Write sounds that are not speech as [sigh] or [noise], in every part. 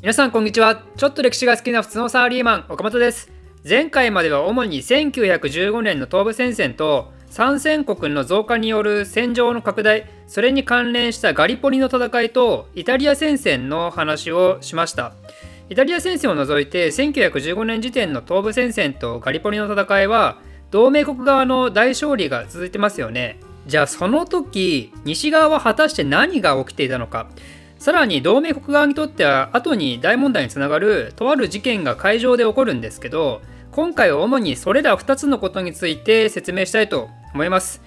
皆さんこんにちは。ちょっと歴史が好きな普通のサラリーマン岡本です。前回までは主に1915年の東部戦線と参戦国の増加による戦場の拡大それに関連したガリポリの戦いとイタリア戦線の話をしました。イタリア戦線を除いて1915年時点の東部戦線とガリポリの戦いは同盟国側の大勝利が続いてますよね。じゃあその時西側は果たして何が起きていたのか。さらに同盟国側にとっては後に大問題につながるとある事件が海上で起こるんですけど今回は主にそれら2つのことについて説明したいと思います。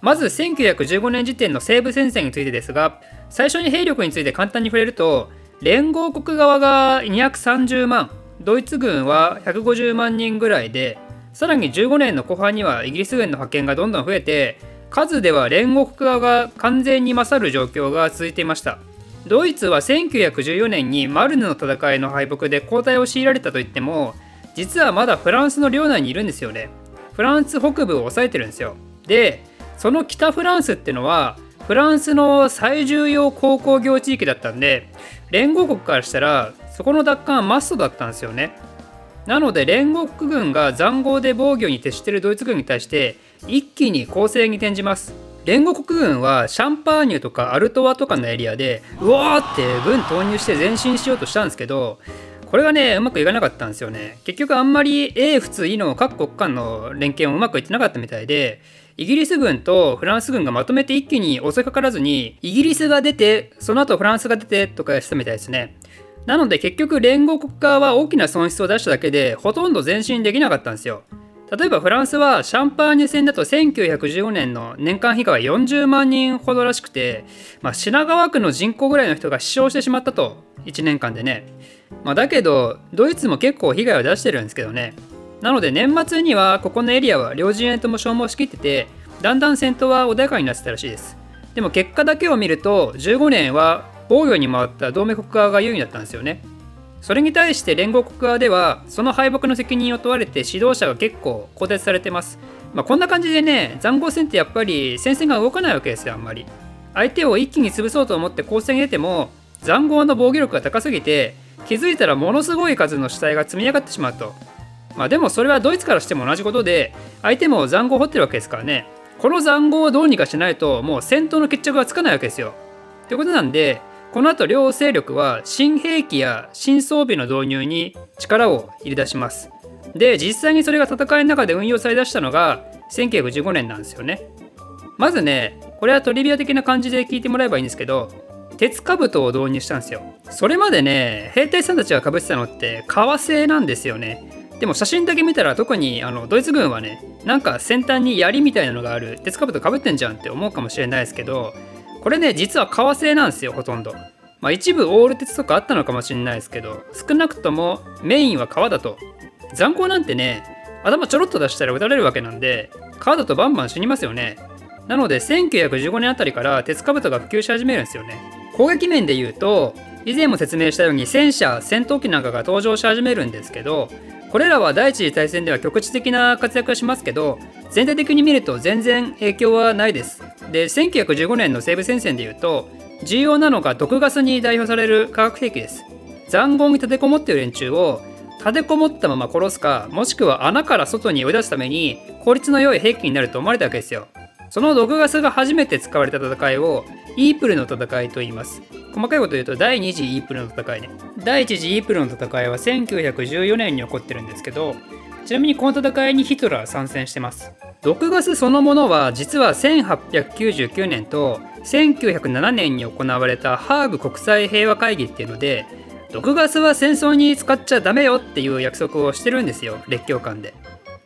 まず1915年時点の西部戦線についてですが最初に兵力について簡単に触れると連合国側が230万ドイツ軍は150万人ぐらいでさらに15年の後半にはイギリス軍の派遣がどんどん増えて数では連合国側が完全に勝る状況が続いていました。ドイツは1914年にマルヌの戦いの敗北で後退を強いられたといっても実はまだフランスの領内にいるんですよね。フランス北部を抑えてるんですよ。でその北フランスってのはフランスの最重要鉱工業地域だったんで連合国からしたらそこの奪還はマストだったんですよね。なので連合国軍が塹壕で防御に徹してるドイツ軍に対して一気に攻勢に転じます。連合国軍はシャンパーニュとかアルトワとかのエリアでうわーって軍投入して前進しようとしたんですけどこれがねうまくいかなかったんですよね。結局あんまり A 普通 E の各国間の連携もうまくいってなかったみたいでイギリス軍とフランス軍がまとめて一気に襲いかからずにイギリスが出てその後フランスが出てとかしたみたいですね。なので結局連合国側は大きな損失を出しただけでほとんど前進できなかったんですよ。例えばフランスはシャンパーニュ戦だと1915年の年間被害は40万人ほどらしくて、まあ、品川区の人口ぐらいの人が死傷してしまったと1年間でね、まあ、だけどドイツも結構被害を出してるんですけどね。なので年末にはここのエリアは両陣営とも消耗しきっててだんだん戦闘は穏やかになってたらしいです。でも結果だけを見ると15年は防御に回った同盟国側が優位だったんですよね。それに対して連合国側ではその敗北の責任を問われて指導者が結構更迭されてます。まあ、こんな感じでね塹壕戦ってやっぱり戦線が動かないわけですよあんまり。相手を一気に潰そうと思って攻勢に出ても塹壕の防御力が高すぎて気づいたらものすごい数の死体が積み上がってしまうと。まあでもそれはドイツからしても同じことで相手も塹壕を掘ってるわけですからねこの塹壕をどうにかしないともう戦闘の決着がつかないわけですよ。ということなんでこの後両勢力は新兵器や新装備の導入に力を入れ出します。で、実際にそれが戦いの中で運用されだしたのが1915年なんですよね。まずね、これはトリビア的な感じで聞いてもらえばいいんですけど、鉄兜を導入したんですよ。それまでね、兵隊さんたちがかぶってたのって革製なんですよね。でも写真だけ見たら特にあのドイツ軍はね、なんか先端に槍みたいなのがある鉄兜かぶってんじゃんって思うかもしれないですけど、これね実は革製なんですよほとんど。まあ一部オール鉄とかあったのかもしれないですけど少なくともメインは革だと。残光なんてね頭ちょろっと出したら撃たれるわけなんで革だとバンバン死にますよね。なので1915年あたりから鉄兜が普及し始めるんですよね。攻撃面で言うと以前も説明したように戦車戦闘機なんかが登場し始めるんですけどこれらは第一次大戦では局地的な活躍はしますけど全体的に見ると全然影響はないです。で1915年の西部戦線でいうと重要なのが毒ガスに代表される化学兵器です。残壕に立てこもっている連中を立てこもったまま殺すかもしくは穴から外に追い出すために効率の良い兵器になると思われたわけですよ。その毒ガスが初めて使われた戦いをイープルの戦いと言います。細かいこと言うと第2次イープルの戦いね。第1次イープルの戦いは1914年に起こってるんですけどちなみにこの戦いにヒトラー参戦してます。毒ガスそのものは実は1899年と1907年に行われたハーグ国際平和会議っていうので毒ガスは戦争に使っちゃダメよっていう約束をしてるんですよ列強間で。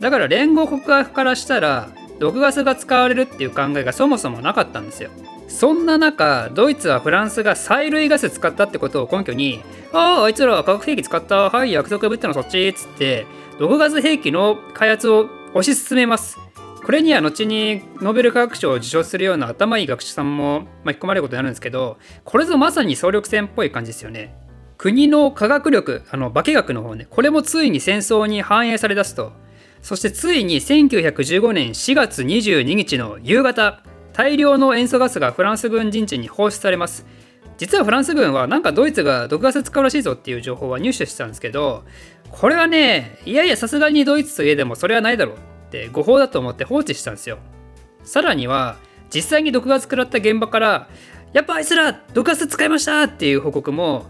だから連合国側からしたら毒ガスが使われるっていう考えがそもそもなかったんですよ。そんな中ドイツはフランスが催涙ガス使ったってことを根拠にあああいつらは化学兵器使った。はい約束ぶったのそっちっつって毒ガス兵器の開発を推し進めます。これには後にノーベル化学賞を受賞するような頭いい学者さんも巻き込まれることになるんですけどこれぞまさに総力戦っぽい感じですよね。国の科学力あの化学の方ねこれもついに戦争に反映されだすと。そしてついに1915年4月22日の夕方大量の塩素ガスがフランス軍陣地に放出されます。実はフランス軍はなんかドイツが毒ガス使うらしいぞっていう情報は入手してたんですけどこれはねいやいやさすがにドイツといえでもそれはないだろうって誤報だと思って放置したんですよ。さらには実際に毒ガス食らった現場からやっぱあいつら毒ガス使いましたっていう報告も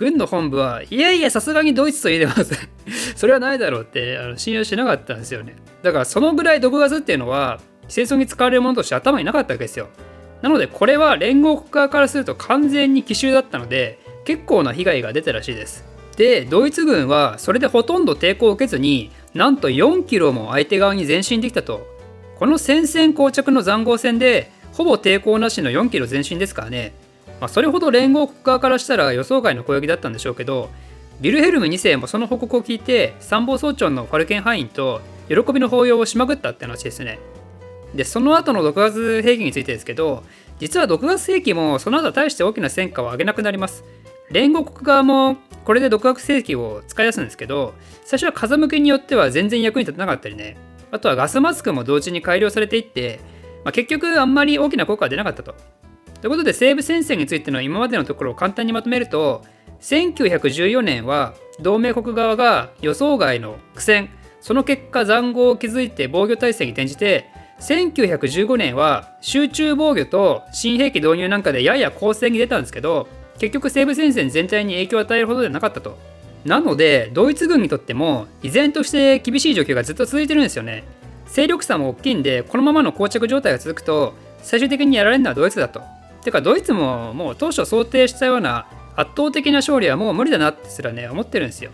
軍の本部はいやいやさすがにドイツといえでも [laughs] それはないだろうってあの信用しなかったんですよね。だからそのぐらい毒ガスっていうのは戦争に使われるものとして頭になかったわけですよ。なのでこれは連合国側からすると完全に奇襲だったので結構な被害が出たらしいです。でドイツ軍はそれでほとんど抵抗を受けずになんと4キロも相手側に前進できたと。この戦線膠着の塹壕戦でほぼ抵抗なしの4キロ前進ですからね、まあ、それほど連合国側からしたら予想外の攻撃だったんでしょうけどビルヘルム2世もその報告を聞いて参謀総長のファルケンハインと喜びの抱擁をしまくったって話ですね。でその後の毒ガス兵器についてですけど実は毒ガス兵器もその後大して大きな戦果を上げなくなります。連合国側もこれで毒ガス兵器を使い出すんですけど最初は風向きによっては全然役に立たなかったりね。あとはガスマスクも同時に改良されていって、まあ、結局あんまり大きな効果は出なかったと。ということで西部戦線についての今までのところを簡単にまとめると1914年は同盟国側が予想外の苦戦。その結果塹壕を築いて防御体制に転じて1915年は集中防御と新兵器導入なんかでやや攻勢に出たんですけど結局西部戦線全体に影響を与えるほどではなかったと。なのでドイツ軍にとっても依然として厳しい状況がずっと続いてるんですよね。勢力差も大きいんでこのままの膠着状態が続くと最終的にやられるのはドイツだと。てかドイツももう当初想定したような圧倒的な勝利はもう無理だなってすらね思ってるんですよ。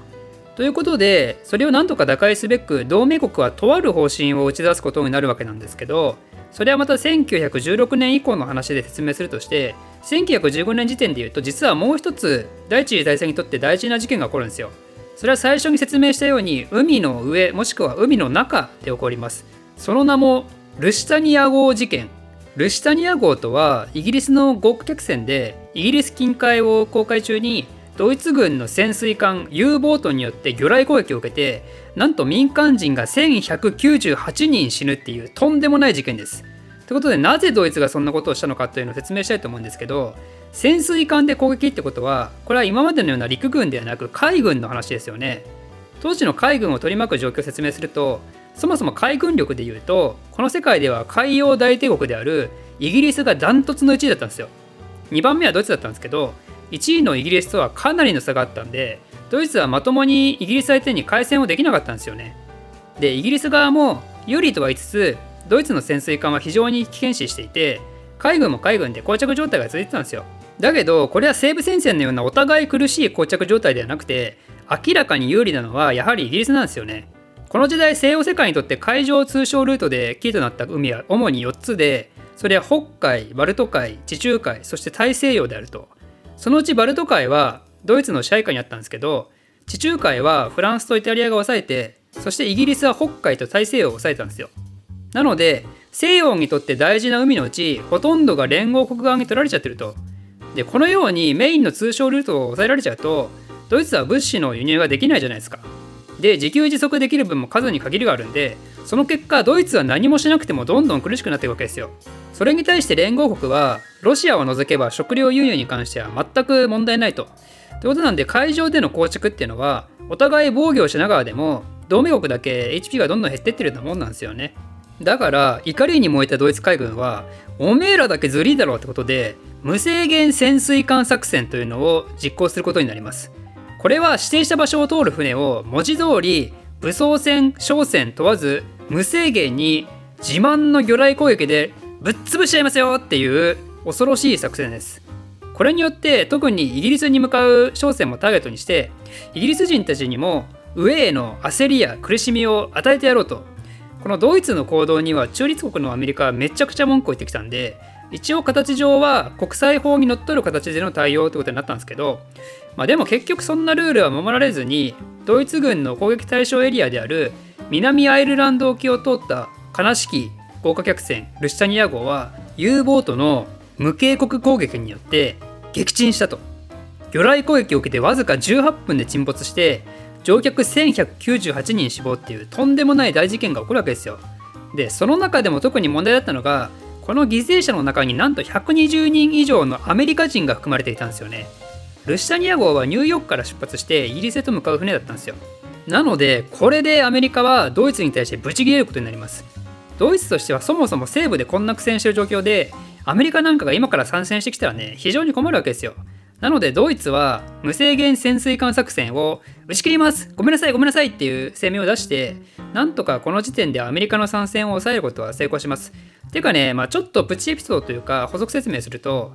ということでそれをなんとか打開すべく同盟国はとある方針を打ち出すことになるわけなんですけどそれはまた1916年以降の話で説明するとして1915年時点で言うと実はもう一つ第一次大戦にとって大事な事件が起こるんですよ。それは最初に説明したように海の上もしくは海の中で起こります。その名もルシタニア号事件。ルシタニア号とはイギリスの豪華客船でイギリス近海を航海中にドイツ軍の潜水艦 U ボートによって魚雷攻撃を受けてなんと民間人が1198人死ぬっていうとんでもない事件です。ということでなぜドイツがそんなことをしたのかというのを説明したいと思うんですけど潜水艦で攻撃ってことはこれは今までのような陸軍ではなく海軍の話ですよね。当時の海軍を取り巻く状況を説明するとそもそも海軍力でいうとこの世界では海洋大帝国であるイギリスがダントツの1位だったんですよ。2番目はドイツだったんですけど1位のイギリスとはかなりの差があったんでドイツはまともにイギリス相手に開戦をできなかったんですよね。でイギリス側も有利とは言いつつドイツの潜水艦は非常に危険視していて海軍も海軍で膠着状態が続いてたんですよ。だけどこれは西部戦線のようなお互い苦しい膠着状態ではなくて明らかに有利なのはやはりイギリスなんですよね。この時代西洋世界にとって海上通商ルートでキーとなった海は主に4つでそれは北海バルト海地中海そして大西洋であると。そのうちバルト海はドイツの支配下にあったんですけど地中海はフランスとイタリアが抑えてそしてイギリスは北海と大西洋を抑えたんですよ。なので西洋にとって大事な海のうちほとんどが連合国側に取られちゃってると。でこのようにメインの通商ルートを抑えられちゃうとドイツは物資の輸入ができないじゃないですか。で自給自足できる分も数に限りがあるんでその結果ドイツは何もしなくてもどんどん苦しくなっていくわけですよそれに対して連合国はロシアを除けば食料輸入に関しては全く問題ないと。ということなんで海上での構築っていうのはお互い防御をしながらでも同盟国だけ HP がどんどん減ってってるようなもんなんですよね。だから怒りに燃えたドイツ海軍はおめえらだけずりだろうってことで無制限潜水艦作戦というのを実行することになります。これは指定した場所を通る船を文字通り武装船商船問わず無制限に自慢の魚雷攻撃でぶっ潰しちゃいますよっていう恐ろしい作戦です。これによって特にイギリスに向かう商船もターゲットにしてイギリス人たちにも上への焦りや苦しみを与えてやろうとこのドイツの行動には中立国のアメリカはめちゃくちゃ文句を言ってきたんで一応形上は国際法にのっとる形での対応ってことになったんですけど、まあ、でも結局そんなルールは守られずにドイツ軍の攻撃対象エリアである南アイルランド沖を通った悲しき豪華客船ルシタニア号は U ボートの無警告攻撃によって撃沈したと。魚雷攻撃を受けてわずか18分で沈没して乗客1198人死亡っていうとんでもない大事件が起こるわけですよ。でその中でも特に問題だったのがこの犠牲者の中になんと120人以上のアメリカ人が含まれていたんですよね。ルシタニア号はニューヨークから出発してイギリスへと向かう船だったんですよ。なのでこれでアメリカはドイツに対してブチ切れることになります。ドイツとしてはそもそも西部でこんな苦戦してる状況でアメリカなんかが今から参戦してきたらね非常に困るわけですよ。なのでドイツは無制限潜水艦作戦を打ち切ります。ごめんなさい。ごめんなさいっていう声明を出してなんとかこの時点でアメリカの参戦を抑えることは成功します。てかね、まあ、ちょっとプチエピソードというか補足説明すると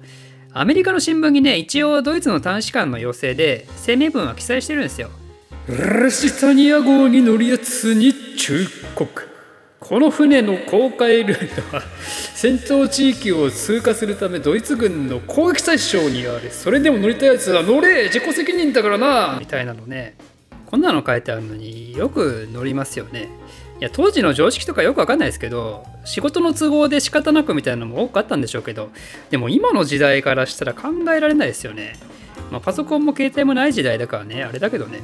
アメリカの新聞にね一応ドイツの大使館の要請で声明文は記載してるんですよ。ルシタニア号に乗るやつに忠告。この船の航海ルートは戦闘地域を通過するためドイツ軍の攻撃対象にある。それでも乗りたいやつは乗れ自己責任だからな。みたいなのね。こんなの書いてあるのによく乗りますよね。いや当時の常識とかよくわかんないですけど仕事の都合で仕方なくみたいなのも多くあったんでしょうけどでも今の時代からしたら考えられないですよね、まあ、パソコンも携帯もない時代だからねあれだけどね。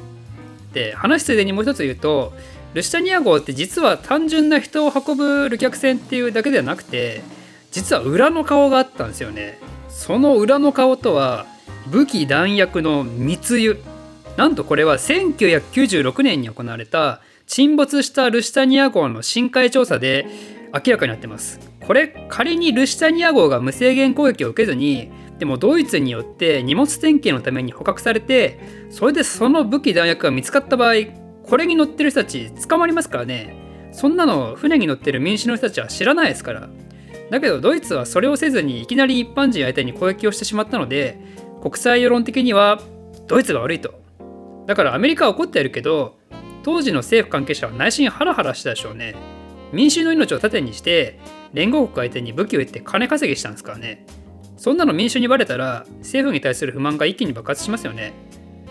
で話ついでにもう一つ言うとルシタニア号って実は単純な人を運ぶ旅客船っていうだけではなくて実は裏の顔があったんですよね。その裏の顔とは武器弾薬の密輸。なんとこれは1996年に行われた沈没したルシタニア号の深海調査で明らかになってます。これ仮にルシタニア号が無制限攻撃を受けずにでもドイツによって荷物点検のために捕獲されてそれでその武器弾薬が見つかった場合これに乗ってる人たち捕まりますからね。そんなの船に乗ってる民主の人たちは知らないですから。だけどドイツはそれをせずにいきなり一般人相手に攻撃をしてしまったので国際世論的にはドイツが悪いと。だからアメリカは怒ってやるけど当時の政府関係者は内心ハラハラしたでしょうね。民衆の命を盾にして連合国相手に武器を得て金稼ぎしたんですからね。そんなの民衆にバレたら政府に対する不満が一気に爆発しますよね、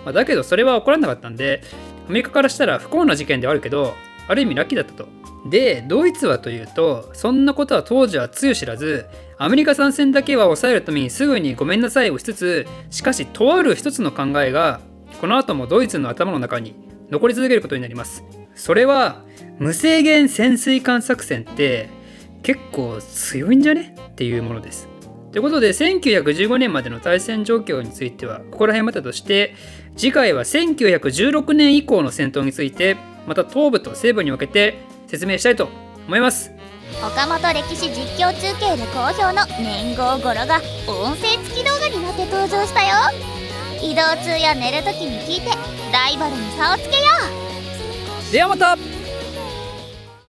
まあ、だけどそれは起こらなかったんでアメリカからしたら不幸な事件ではあるけどある意味ラッキーだったと。でドイツはというとそんなことは当時はつゆ知らずアメリカ参戦だけは抑えるためにすぐにごめんなさいをしつつしかしとある一つの考えがこの後もドイツの頭の中に残り続けることになります。それは無制限潜水艦作戦って結構強いんじゃね？っていうものです。ということで1915年までの対戦状況についてはここら辺までとして次回は1916年以降の戦闘についてまた東部と西部に分けて説明したいと思います岡本歴史実況中継で好評の年号語呂が音声付き動画になって登場したよ移動中や寝るときに聞いてライバルに差をつけよう。ではまた。